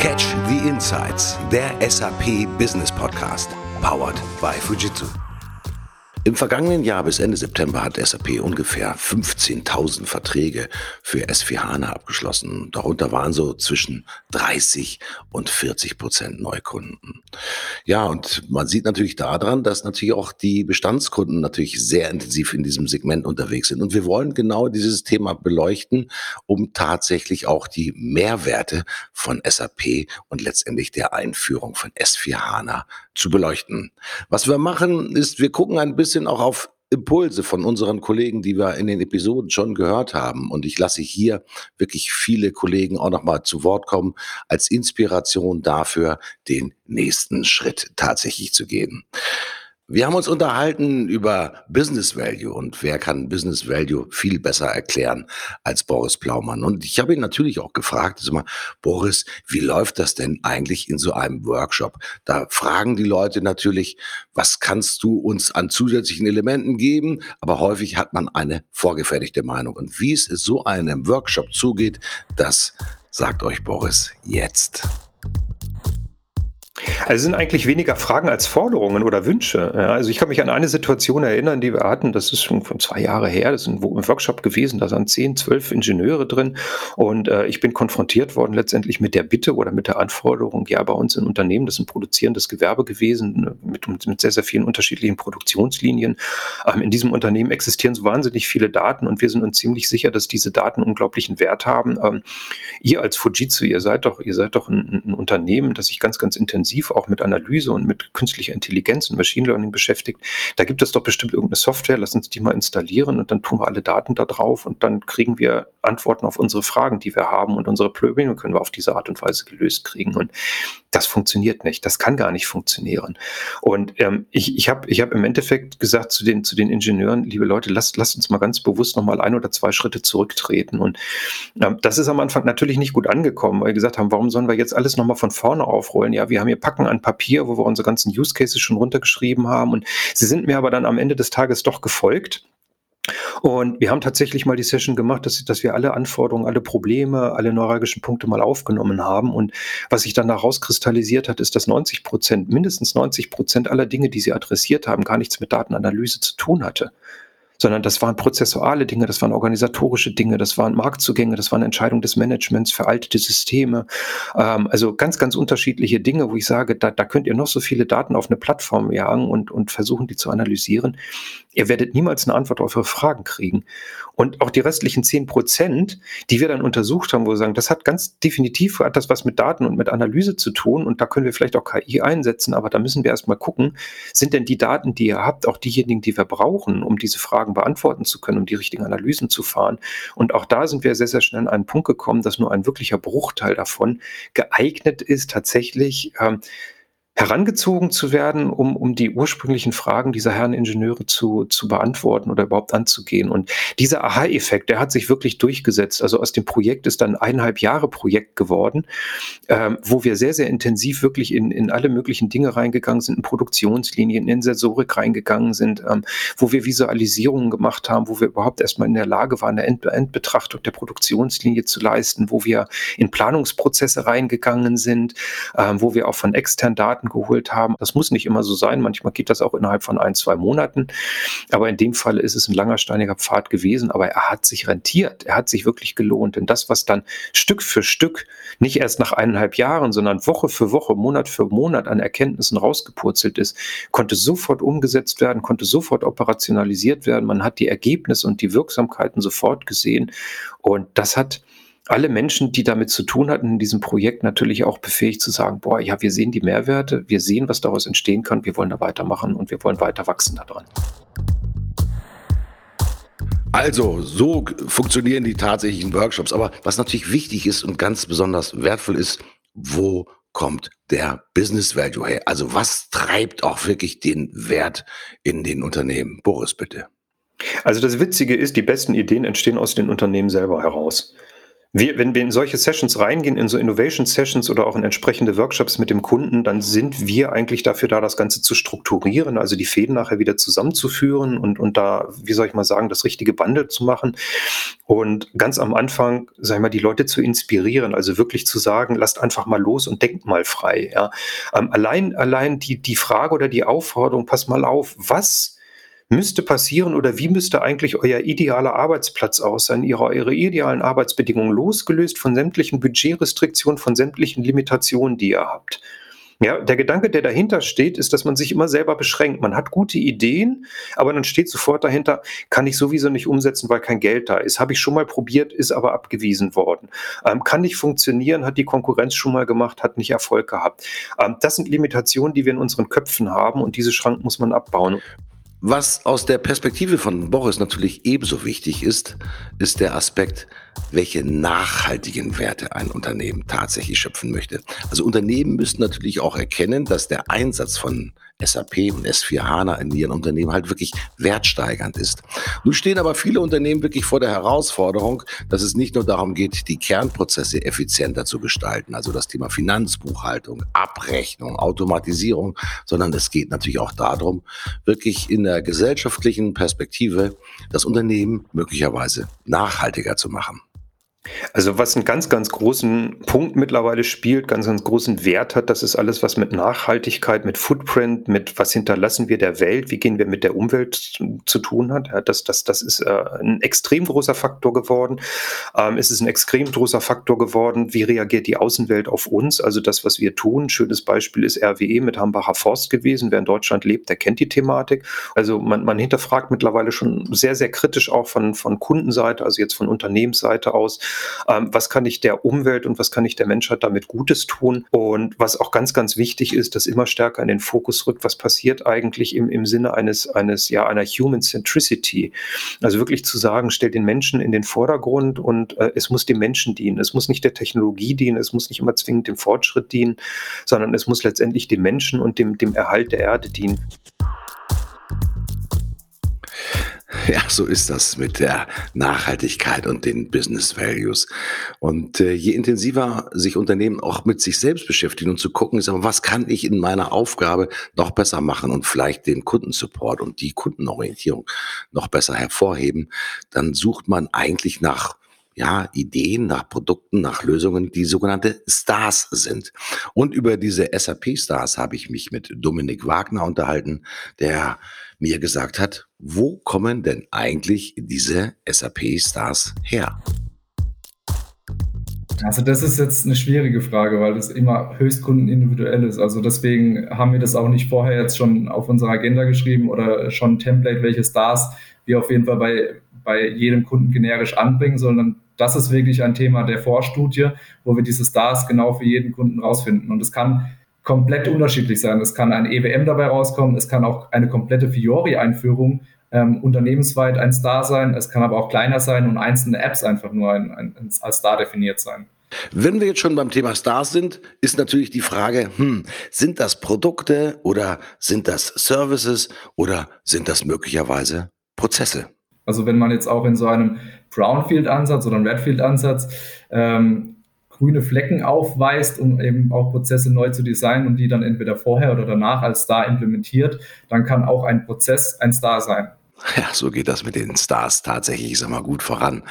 Catch the Insights, der SAP Business Podcast, powered by Fujitsu. Im vergangenen Jahr bis Ende September hat SAP ungefähr 15.000 Verträge für S4HANA abgeschlossen. Darunter waren so zwischen 30 und 40 Prozent Neukunden. Ja, und man sieht natürlich daran, dass natürlich auch die Bestandskunden natürlich sehr intensiv in diesem Segment unterwegs sind. Und wir wollen genau dieses Thema beleuchten, um tatsächlich auch die Mehrwerte von SAP und letztendlich der Einführung von S4HANA zu beleuchten. Was wir machen, ist, wir gucken ein bisschen auch auf Impulse von unseren Kollegen, die wir in den Episoden schon gehört haben. Und ich lasse hier wirklich viele Kollegen auch nochmal zu Wort kommen, als Inspiration dafür, den nächsten Schritt tatsächlich zu gehen. Wir haben uns unterhalten über Business Value und wer kann Business Value viel besser erklären als Boris Plaumann. Und ich habe ihn natürlich auch gefragt, also mal, Boris, wie läuft das denn eigentlich in so einem Workshop? Da fragen die Leute natürlich, was kannst du uns an zusätzlichen Elementen geben? Aber häufig hat man eine vorgefertigte Meinung. Und wie es so einem Workshop zugeht, das sagt euch Boris jetzt. Also es sind eigentlich weniger Fragen als Forderungen oder Wünsche. Ja, also ich kann mich an eine Situation erinnern, die wir hatten, das ist schon von zwei Jahre her, das ist ein Workshop gewesen, da sind zehn, zwölf Ingenieure drin und äh, ich bin konfrontiert worden letztendlich mit der Bitte oder mit der Anforderung, ja bei uns im Unternehmen, das ist ein produzierendes Gewerbe gewesen, ne, mit, mit sehr, sehr vielen unterschiedlichen Produktionslinien. Ähm, in diesem Unternehmen existieren so wahnsinnig viele Daten und wir sind uns ziemlich sicher, dass diese Daten unglaublichen Wert haben. Ähm, ihr als Fujitsu, ihr seid doch, ihr seid doch ein, ein Unternehmen, das sich ganz, ganz intensiv intensiv auch mit Analyse und mit künstlicher Intelligenz und Machine Learning beschäftigt. Da gibt es doch bestimmt irgendeine Software, lass uns die mal installieren und dann tun wir alle Daten da drauf und dann kriegen wir Antworten auf unsere Fragen, die wir haben und unsere Probleme können wir auf diese Art und Weise gelöst kriegen. Und das funktioniert nicht. Das kann gar nicht funktionieren. Und ähm, ich, ich habe ich hab im Endeffekt gesagt zu den, zu den Ingenieuren, liebe Leute, lasst, lasst uns mal ganz bewusst nochmal ein oder zwei Schritte zurücktreten. Und ähm, das ist am Anfang natürlich nicht gut angekommen, weil wir gesagt haben, warum sollen wir jetzt alles nochmal von vorne aufrollen? Ja, wir haben hier Packen an Papier, wo wir unsere ganzen Use Cases schon runtergeschrieben haben. Und sie sind mir aber dann am Ende des Tages doch gefolgt. Und wir haben tatsächlich mal die Session gemacht, dass, dass wir alle Anforderungen, alle Probleme, alle neuralgischen Punkte mal aufgenommen haben. Und was sich dann daraus kristallisiert hat, ist, dass 90 Prozent, mindestens 90 Prozent aller Dinge, die sie adressiert haben, gar nichts mit Datenanalyse zu tun hatte sondern das waren prozessuale Dinge, das waren organisatorische Dinge, das waren Marktzugänge, das waren Entscheidungen des Managements, veraltete Systeme. Ähm, also ganz, ganz unterschiedliche Dinge, wo ich sage, da, da könnt ihr noch so viele Daten auf eine Plattform jagen und, und versuchen, die zu analysieren. Ihr werdet niemals eine Antwort auf eure Fragen kriegen. Und auch die restlichen zehn Prozent, die wir dann untersucht haben, wo wir sagen, das hat ganz definitiv hat das was mit Daten und mit Analyse zu tun und da können wir vielleicht auch KI einsetzen, aber da müssen wir erstmal gucken, sind denn die Daten, die ihr habt, auch diejenigen, die wir brauchen, um diese Fragen beantworten zu können, um die richtigen Analysen zu fahren. Und auch da sind wir sehr, sehr schnell an einen Punkt gekommen, dass nur ein wirklicher Bruchteil davon geeignet ist, tatsächlich ähm, herangezogen zu werden, um, um die ursprünglichen Fragen dieser Herren Ingenieure zu, zu beantworten oder überhaupt anzugehen. Und dieser Aha-Effekt, der hat sich wirklich durchgesetzt. Also aus dem Projekt ist dann eineinhalb Jahre Projekt geworden, ähm, wo wir sehr, sehr intensiv wirklich in, in alle möglichen Dinge reingegangen sind, in Produktionslinien, in Sensorik reingegangen sind, ähm, wo wir Visualisierungen gemacht haben, wo wir überhaupt erstmal in der Lage waren, eine Endbetrachtung der Produktionslinie zu leisten, wo wir in Planungsprozesse reingegangen sind, ähm, wo wir auch von externen Daten geholt haben. Das muss nicht immer so sein. Manchmal geht das auch innerhalb von ein, zwei Monaten. Aber in dem Fall ist es ein langer, steiniger Pfad gewesen. Aber er hat sich rentiert. Er hat sich wirklich gelohnt. Denn das, was dann Stück für Stück, nicht erst nach eineinhalb Jahren, sondern Woche für Woche, Monat für Monat an Erkenntnissen rausgepurzelt ist, konnte sofort umgesetzt werden, konnte sofort operationalisiert werden. Man hat die Ergebnisse und die Wirksamkeiten sofort gesehen. Und das hat alle Menschen, die damit zu tun hatten in diesem Projekt, natürlich auch befähigt zu sagen, boah, ja, wir sehen die Mehrwerte, wir sehen, was daraus entstehen kann, wir wollen da weitermachen und wir wollen weiter wachsen daran. Also, so funktionieren die tatsächlichen Workshops. Aber was natürlich wichtig ist und ganz besonders wertvoll ist, wo kommt der Business Value her? Also, was treibt auch wirklich den Wert in den Unternehmen? Boris, bitte. Also, das Witzige ist, die besten Ideen entstehen aus den Unternehmen selber heraus wir, wenn wir in solche Sessions reingehen, in so Innovation Sessions oder auch in entsprechende Workshops mit dem Kunden, dann sind wir eigentlich dafür da, das Ganze zu strukturieren, also die Fäden nachher wieder zusammenzuführen und, und da, wie soll ich mal sagen, das richtige Bundle zu machen. Und ganz am Anfang, sag ich mal, die Leute zu inspirieren, also wirklich zu sagen, lasst einfach mal los und denkt mal frei. Ja. Ähm, allein, allein die, die Frage oder die Aufforderung, pass mal auf, was müsste passieren oder wie müsste eigentlich euer idealer Arbeitsplatz aussehen, ihre, eure idealen Arbeitsbedingungen, losgelöst von sämtlichen Budgetrestriktionen, von sämtlichen Limitationen, die ihr habt. Ja, der Gedanke, der dahinter steht, ist, dass man sich immer selber beschränkt. Man hat gute Ideen, aber dann steht sofort dahinter, kann ich sowieso nicht umsetzen, weil kein Geld da ist. Habe ich schon mal probiert, ist aber abgewiesen worden. Ähm, kann nicht funktionieren, hat die Konkurrenz schon mal gemacht, hat nicht Erfolg gehabt. Ähm, das sind Limitationen, die wir in unseren Köpfen haben und diese Schrank muss man abbauen. Was aus der Perspektive von Boris natürlich ebenso wichtig ist, ist der Aspekt, welche nachhaltigen Werte ein Unternehmen tatsächlich schöpfen möchte. Also Unternehmen müssen natürlich auch erkennen, dass der Einsatz von SAP und S4 HANA in ihren Unternehmen halt wirklich wertsteigernd ist. Nun stehen aber viele Unternehmen wirklich vor der Herausforderung, dass es nicht nur darum geht, die Kernprozesse effizienter zu gestalten, also das Thema Finanzbuchhaltung, Abrechnung, Automatisierung, sondern es geht natürlich auch darum, wirklich in der gesellschaftlichen Perspektive das Unternehmen möglicherweise nachhaltiger zu machen. Also was einen ganz, ganz großen Punkt mittlerweile spielt, ganz, ganz großen Wert hat, das ist alles, was mit Nachhaltigkeit, mit Footprint, mit was hinterlassen wir der Welt, wie gehen wir mit der Umwelt zu tun hat. Ja, das, das, das ist äh, ein extrem großer Faktor geworden. Ähm, es ist ein extrem großer Faktor geworden, wie reagiert die Außenwelt auf uns, also das, was wir tun. Schönes Beispiel ist RWE mit Hambacher Forst gewesen. Wer in Deutschland lebt, der kennt die Thematik. Also man, man hinterfragt mittlerweile schon sehr, sehr kritisch auch von, von Kundenseite, also jetzt von Unternehmensseite aus, ähm, was kann ich der Umwelt und was kann ich der Menschheit damit Gutes tun? Und was auch ganz, ganz wichtig ist, dass immer stärker in den Fokus rückt, was passiert eigentlich im, im Sinne eines, eines, ja, einer Human Centricity. Also wirklich zu sagen, stell den Menschen in den Vordergrund und äh, es muss dem Menschen dienen. Es muss nicht der Technologie dienen, es muss nicht immer zwingend dem Fortschritt dienen, sondern es muss letztendlich dem Menschen und dem, dem Erhalt der Erde dienen. Ja, so ist das mit der Nachhaltigkeit und den Business Values. Und äh, je intensiver sich Unternehmen auch mit sich selbst beschäftigen und zu gucken, ist was kann ich in meiner Aufgabe noch besser machen und vielleicht den Kundensupport und die Kundenorientierung noch besser hervorheben, dann sucht man eigentlich nach ja, Ideen, nach Produkten, nach Lösungen, die sogenannte Stars sind. Und über diese SAP-Stars habe ich mich mit Dominik Wagner unterhalten, der mir gesagt hat, wo kommen denn eigentlich diese SAP-Stars her? Also das ist jetzt eine schwierige Frage, weil das immer höchstkundenindividuell ist. Also deswegen haben wir das auch nicht vorher jetzt schon auf unsere Agenda geschrieben oder schon ein Template, welche Stars wir auf jeden Fall bei, bei jedem Kunden generisch anbringen, sondern das ist wirklich ein Thema der Vorstudie, wo wir diese Stars genau für jeden Kunden rausfinden. Und es kann komplett unterschiedlich sein. Es kann ein EWM dabei rauskommen, es kann auch eine komplette Fiori-Einführung ähm, unternehmensweit ein Star sein, es kann aber auch kleiner sein und einzelne Apps einfach nur ein, ein, als Star definiert sein. Wenn wir jetzt schon beim Thema Stars sind, ist natürlich die Frage, hm, sind das Produkte oder sind das Services oder sind das möglicherweise Prozesse? Also wenn man jetzt auch in so einem Brownfield-Ansatz oder einem Redfield-Ansatz ähm, grüne Flecken aufweist, um eben auch Prozesse neu zu designen und die dann entweder vorher oder danach als Star implementiert, dann kann auch ein Prozess ein Star sein. Ja, so geht das mit den Stars tatsächlich, ich sag mal, gut voran.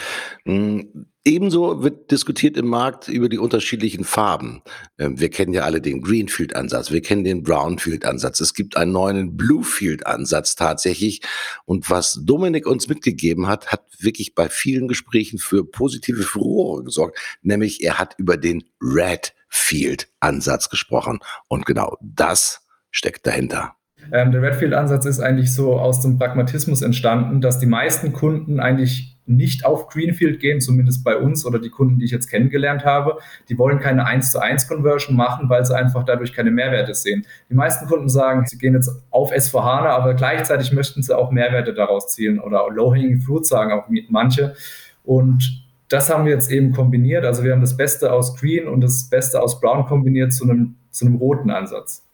Hm, ebenso wird diskutiert im Markt über die unterschiedlichen Farben. Ähm, wir kennen ja alle den Greenfield-Ansatz, wir kennen den Brownfield-Ansatz. Es gibt einen neuen Bluefield-Ansatz tatsächlich. Und was Dominik uns mitgegeben hat, hat wirklich bei vielen Gesprächen für positive Furore gesorgt. Nämlich er hat über den Redfield-Ansatz gesprochen. Und genau das steckt dahinter. Ähm, der Redfield-Ansatz ist eigentlich so aus dem Pragmatismus entstanden, dass die meisten Kunden eigentlich nicht auf Greenfield gehen, zumindest bei uns oder die Kunden, die ich jetzt kennengelernt habe. Die wollen keine 1 zu 1 Conversion machen, weil sie einfach dadurch keine Mehrwerte sehen. Die meisten Kunden sagen, sie gehen jetzt auf S4HANA, aber gleichzeitig möchten sie auch Mehrwerte daraus zielen oder Low-Hanging Fruit sagen auch manche. Und das haben wir jetzt eben kombiniert. Also wir haben das Beste aus Green und das Beste aus Brown kombiniert zu einem, zu einem roten Ansatz.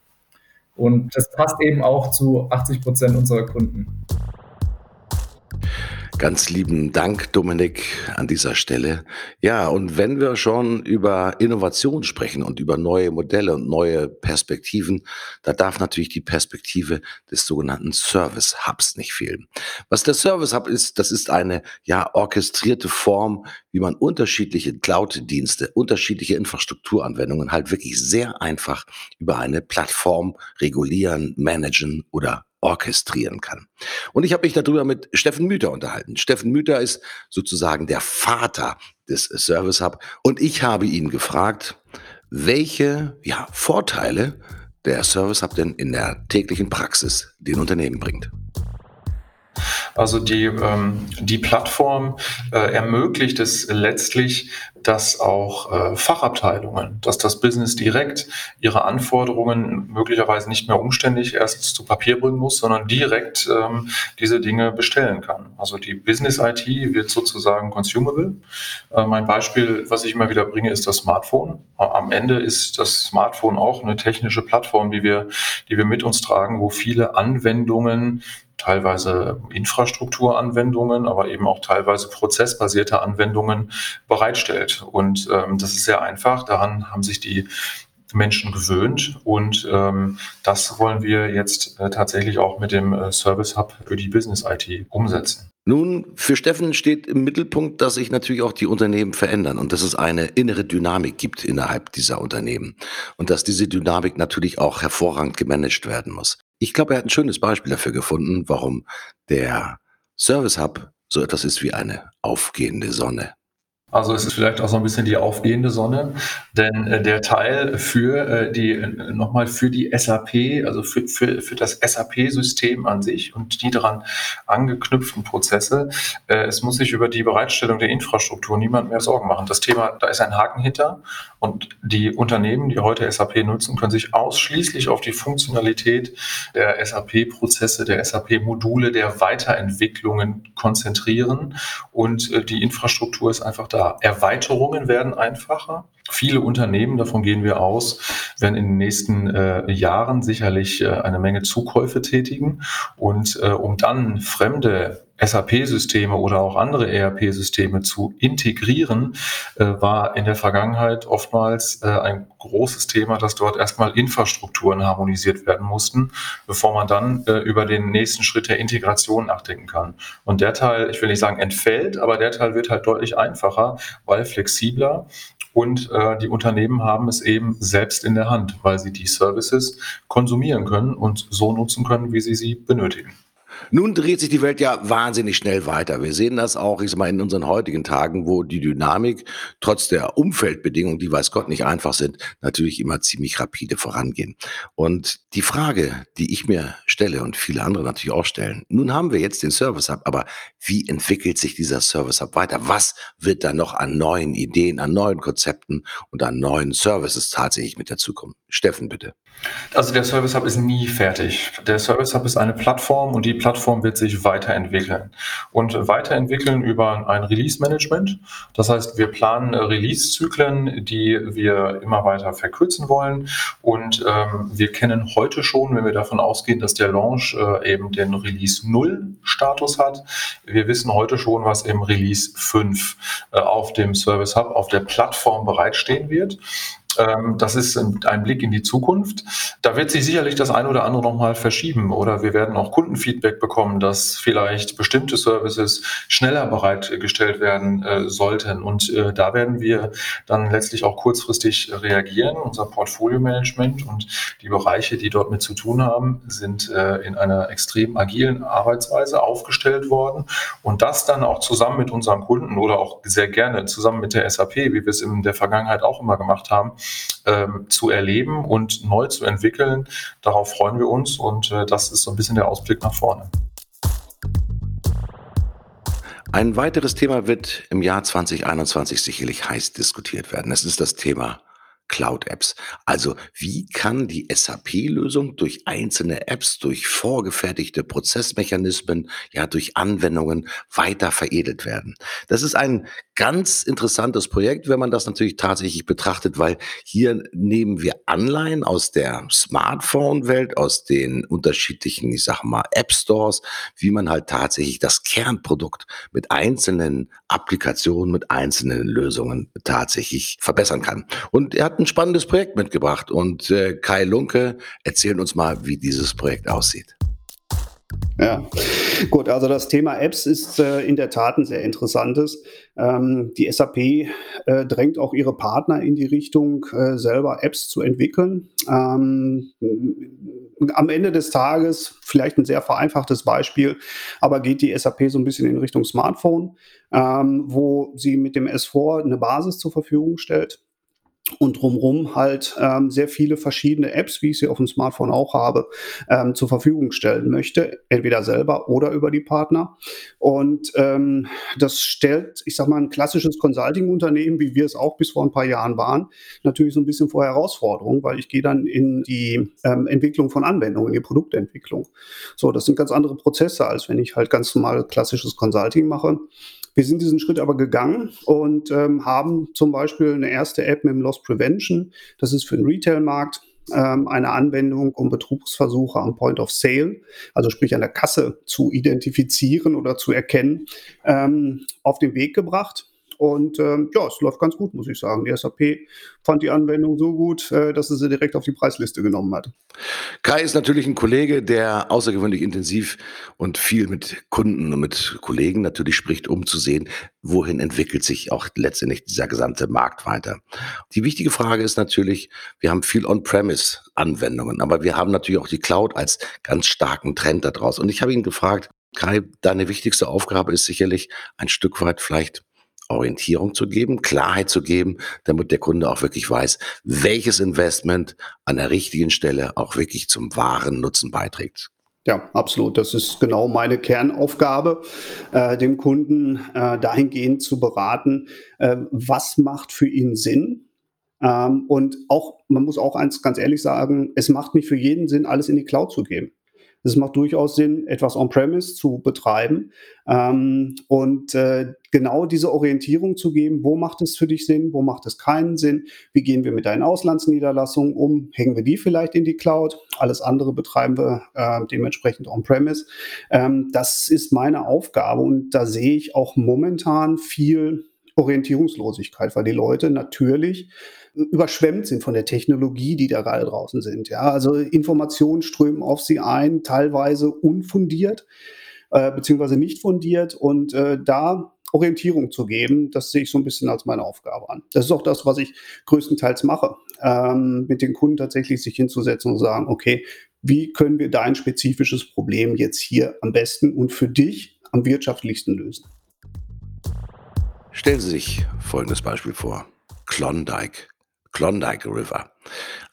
Und das passt eben auch zu 80 Prozent unserer Kunden. Ganz lieben Dank, Dominik, an dieser Stelle. Ja, und wenn wir schon über Innovation sprechen und über neue Modelle und neue Perspektiven, da darf natürlich die Perspektive des sogenannten Service Hubs nicht fehlen. Was der Service Hub ist, das ist eine ja orchestrierte Form, wie man unterschiedliche Cloud-Dienste, unterschiedliche Infrastrukturanwendungen halt wirklich sehr einfach über eine Plattform regulieren, managen oder orchestrieren kann. Und ich habe mich darüber mit Steffen Müther unterhalten. Steffen Müther ist sozusagen der Vater des Service Hub und ich habe ihn gefragt, welche ja, Vorteile der Service Hub denn in der täglichen Praxis den Unternehmen bringt. Also die, ähm, die Plattform äh, ermöglicht es letztlich, dass auch äh, Fachabteilungen, dass das Business direkt ihre Anforderungen möglicherweise nicht mehr umständlich erst zu Papier bringen muss, sondern direkt ähm, diese Dinge bestellen kann. Also die Business IT wird sozusagen consumable. Äh, mein Beispiel, was ich immer wieder bringe, ist das Smartphone. Am Ende ist das Smartphone auch eine technische Plattform, die wir, die wir mit uns tragen, wo viele Anwendungen teilweise Infrastrukturanwendungen, aber eben auch teilweise prozessbasierte Anwendungen bereitstellt. Und ähm, das ist sehr einfach. Daran haben sich die Menschen gewöhnt und ähm, das wollen wir jetzt äh, tatsächlich auch mit dem äh, Service Hub für die Business IT umsetzen. Nun, für Steffen steht im Mittelpunkt, dass sich natürlich auch die Unternehmen verändern und dass es eine innere Dynamik gibt innerhalb dieser Unternehmen und dass diese Dynamik natürlich auch hervorragend gemanagt werden muss. Ich glaube, er hat ein schönes Beispiel dafür gefunden, warum der Service Hub so etwas ist wie eine aufgehende Sonne. Also es ist vielleicht auch so ein bisschen die aufgehende Sonne, denn äh, der Teil für äh, die äh, nochmal für die SAP, also für, für, für das SAP-System an sich und die daran angeknüpften Prozesse, äh, es muss sich über die Bereitstellung der Infrastruktur niemand mehr Sorgen machen. Das Thema, da ist ein Haken hinter und die Unternehmen, die heute SAP nutzen, können sich ausschließlich auf die Funktionalität der SAP-Prozesse, der SAP-Module, der Weiterentwicklungen konzentrieren und äh, die Infrastruktur ist einfach da. Erweiterungen werden einfacher. Viele Unternehmen, davon gehen wir aus, werden in den nächsten äh, Jahren sicherlich äh, eine Menge Zukäufe tätigen. Und äh, um dann fremde SAP-Systeme oder auch andere ERP-Systeme zu integrieren, äh, war in der Vergangenheit oftmals äh, ein großes Thema, dass dort erstmal Infrastrukturen harmonisiert werden mussten, bevor man dann äh, über den nächsten Schritt der Integration nachdenken kann. Und der Teil, ich will nicht sagen entfällt, aber der Teil wird halt deutlich einfacher, weil flexibler und äh, die Unternehmen haben es eben selbst in der Hand, weil sie die Services konsumieren können und so nutzen können, wie sie sie benötigen. Nun dreht sich die Welt ja wahnsinnig schnell weiter. Wir sehen das auch, ich sag mal, in unseren heutigen Tagen, wo die Dynamik trotz der Umfeldbedingungen, die weiß Gott nicht einfach sind, natürlich immer ziemlich rapide vorangehen. Und die Frage, die ich mir stelle und viele andere natürlich auch stellen, nun haben wir jetzt den Service Hub, aber wie entwickelt sich dieser Service Hub weiter? Was wird da noch an neuen Ideen, an neuen Konzepten und an neuen Services tatsächlich mit dazukommen? Steffen, bitte. Also der Service Hub ist nie fertig. Der Service Hub ist eine Plattform und die Plattform wird sich weiterentwickeln. Und weiterentwickeln über ein Release-Management. Das heißt, wir planen Release-Zyklen, die wir immer weiter verkürzen wollen. Und ähm, wir kennen heute schon, wenn wir davon ausgehen, dass der Launch äh, eben den Release 0 Status hat. Wir wissen heute schon, was im Release 5 äh, auf dem Service Hub, auf der Plattform bereitstehen wird. Ähm, das ist ein Blick in die Zukunft. Da wird sich sicherlich das eine oder andere nochmal verschieben oder wir werden auch Kundenfeedback bekommen, dass vielleicht bestimmte Services schneller bereitgestellt werden äh, sollten. Und äh, da werden wir dann letztlich auch kurzfristig reagieren. Unser Portfolio-Management und die Bereiche, die dort mit zu tun haben, sind äh, in einer extrem agilen Arbeitsweise aufgestellt worden. Und das dann auch zusammen mit unserem Kunden oder auch sehr gerne zusammen mit der SAP, wie wir es in der Vergangenheit auch immer gemacht haben, ähm, zu erleben und neu zu entwickeln. Darauf freuen wir uns und äh, das ist so ein bisschen der Ausblick nach vorne. Ein weiteres Thema wird im Jahr 2021 sicherlich heiß diskutiert werden. Es ist das Thema Cloud-Apps. Also wie kann die SAP-Lösung durch einzelne Apps, durch vorgefertigte Prozessmechanismen, ja durch Anwendungen weiter veredelt werden? Das ist ein ganz interessantes Projekt, wenn man das natürlich tatsächlich betrachtet, weil hier nehmen wir Anleihen aus der Smartphone-Welt, aus den unterschiedlichen, ich sag mal, App-Stores, wie man halt tatsächlich das Kernprodukt mit einzelnen Applikationen, mit einzelnen Lösungen tatsächlich verbessern kann. Und er hat ein spannendes Projekt mitgebracht und äh, Kai Lunke erzählt uns mal, wie dieses Projekt aussieht. Ja, gut, also das Thema Apps ist äh, in der Tat ein sehr interessantes. Ähm, die SAP äh, drängt auch ihre Partner in die Richtung, äh, selber Apps zu entwickeln. Ähm, am Ende des Tages, vielleicht ein sehr vereinfachtes Beispiel, aber geht die SAP so ein bisschen in Richtung Smartphone, ähm, wo sie mit dem S4 eine Basis zur Verfügung stellt und drumherum halt ähm, sehr viele verschiedene Apps, wie ich sie auf dem Smartphone auch habe, ähm, zur Verfügung stellen möchte, entweder selber oder über die Partner. Und ähm, das stellt, ich sag mal, ein klassisches Consulting-Unternehmen, wie wir es auch bis vor ein paar Jahren waren, natürlich so ein bisschen vor Herausforderungen, weil ich gehe dann in die ähm, Entwicklung von Anwendungen, in die Produktentwicklung. So, das sind ganz andere Prozesse, als wenn ich halt ganz normal klassisches Consulting mache. Wir sind diesen Schritt aber gegangen und ähm, haben zum Beispiel eine erste App mit dem Loss Prevention. Das ist für den Retail-Markt ähm, eine Anwendung, um Betrugsversuche am Point of Sale, also sprich an der Kasse, zu identifizieren oder zu erkennen, ähm, auf den Weg gebracht. Und ähm, ja, es läuft ganz gut, muss ich sagen. Die SAP fand die Anwendung so gut, äh, dass sie sie direkt auf die Preisliste genommen hat. Kai ist natürlich ein Kollege, der außergewöhnlich intensiv und viel mit Kunden und mit Kollegen natürlich spricht, um zu sehen, wohin entwickelt sich auch letztendlich dieser gesamte Markt weiter. Die wichtige Frage ist natürlich, wir haben viel On-Premise-Anwendungen, aber wir haben natürlich auch die Cloud als ganz starken Trend daraus. Und ich habe ihn gefragt, Kai, deine wichtigste Aufgabe ist sicherlich ein Stück weit vielleicht Orientierung zu geben, Klarheit zu geben, damit der Kunde auch wirklich weiß, welches Investment an der richtigen Stelle auch wirklich zum wahren Nutzen beiträgt. Ja, absolut. Das ist genau meine Kernaufgabe, äh, dem Kunden äh, dahingehend zu beraten, äh, was macht für ihn Sinn. Ähm, und auch, man muss auch eins ganz ehrlich sagen, es macht nicht für jeden Sinn, alles in die Cloud zu geben. Es macht durchaus Sinn, etwas on-premise zu betreiben ähm, und äh, genau diese Orientierung zu geben, wo macht es für dich Sinn, wo macht es keinen Sinn, wie gehen wir mit deinen Auslandsniederlassungen um, hängen wir die vielleicht in die Cloud, alles andere betreiben wir äh, dementsprechend on-premise. Ähm, das ist meine Aufgabe und da sehe ich auch momentan viel Orientierungslosigkeit, weil die Leute natürlich überschwemmt sind von der Technologie, die da gerade draußen sind. Ja, also Informationen strömen auf sie ein, teilweise unfundiert äh, beziehungsweise nicht fundiert und äh, da Orientierung zu geben, das sehe ich so ein bisschen als meine Aufgabe an. Das ist auch das, was ich größtenteils mache, ähm, mit den Kunden tatsächlich sich hinzusetzen und sagen, okay, wie können wir dein spezifisches Problem jetzt hier am besten und für dich am wirtschaftlichsten lösen? Stellen Sie sich folgendes Beispiel vor. Klondike. Klondike River.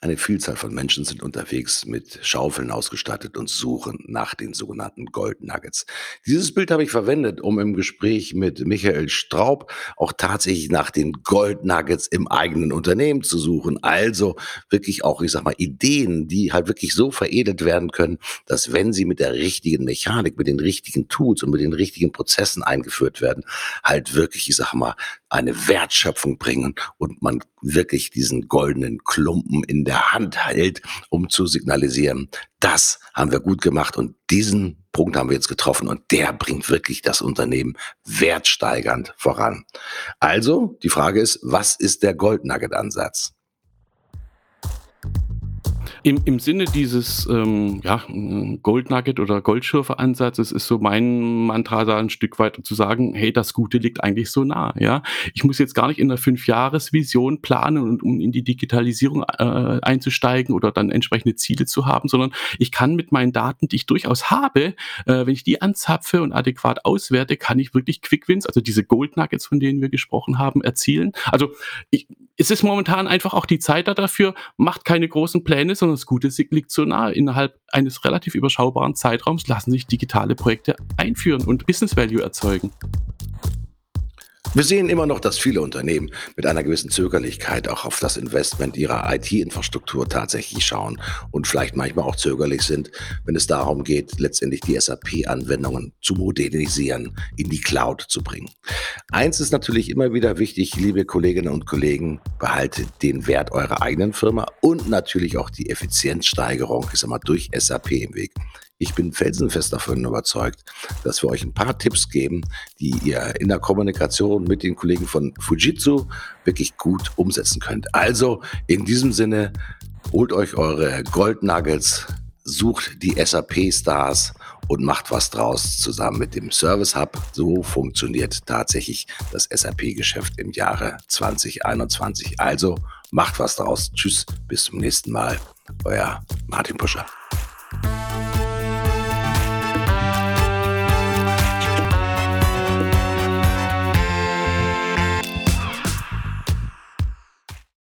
Eine Vielzahl von Menschen sind unterwegs mit Schaufeln ausgestattet und suchen nach den sogenannten Gold Nuggets. Dieses Bild habe ich verwendet, um im Gespräch mit Michael Straub auch tatsächlich nach den Gold Nuggets im eigenen Unternehmen zu suchen. Also wirklich auch, ich sag mal, Ideen, die halt wirklich so veredelt werden können, dass wenn sie mit der richtigen Mechanik, mit den richtigen Tools und mit den richtigen Prozessen eingeführt werden, halt wirklich, ich sag mal, eine Wertschöpfung bringen und man wirklich diesen goldenen Klumpen in der Hand hält, um zu signalisieren, das haben wir gut gemacht und diesen Punkt haben wir jetzt getroffen und der bringt wirklich das Unternehmen wertsteigernd voran. Also, die Frage ist, was ist der Goldnugget-Ansatz? Im, Im Sinne dieses ähm, ja, Gold Nugget oder Goldschürfer-Ansatzes ist so mein Mantra da ein Stück weiter zu sagen, hey, das Gute liegt eigentlich so nah. Ja? Ich muss jetzt gar nicht in der Fünfjahresvision planen und um in die Digitalisierung äh, einzusteigen oder dann entsprechende Ziele zu haben, sondern ich kann mit meinen Daten, die ich durchaus habe, äh, wenn ich die anzapfe und adäquat auswerte, kann ich wirklich Quick Wins, also diese Gold Nuggets, von denen wir gesprochen haben, erzielen. Also ich, es ist momentan einfach auch die Zeit da dafür, macht keine großen Pläne, sondern das Gute liegt so nahe. Innerhalb eines relativ überschaubaren Zeitraums lassen sich digitale Projekte einführen und Business Value erzeugen. Wir sehen immer noch, dass viele Unternehmen mit einer gewissen Zögerlichkeit auch auf das Investment ihrer IT-Infrastruktur tatsächlich schauen und vielleicht manchmal auch zögerlich sind, wenn es darum geht, letztendlich die SAP-Anwendungen zu modernisieren, in die Cloud zu bringen. Eins ist natürlich immer wieder wichtig, liebe Kolleginnen und Kollegen, behaltet den Wert eurer eigenen Firma und natürlich auch die Effizienzsteigerung, ist immer durch SAP im Weg. Ich bin felsenfest davon überzeugt, dass wir euch ein paar Tipps geben, die ihr in der Kommunikation mit den Kollegen von Fujitsu wirklich gut umsetzen könnt. Also in diesem Sinne, holt euch eure Gold Nuggets, sucht die SAP-Stars und macht was draus zusammen mit dem Service Hub. So funktioniert tatsächlich das SAP-Geschäft im Jahre 2021. Also macht was draus. Tschüss, bis zum nächsten Mal. Euer Martin Puscher.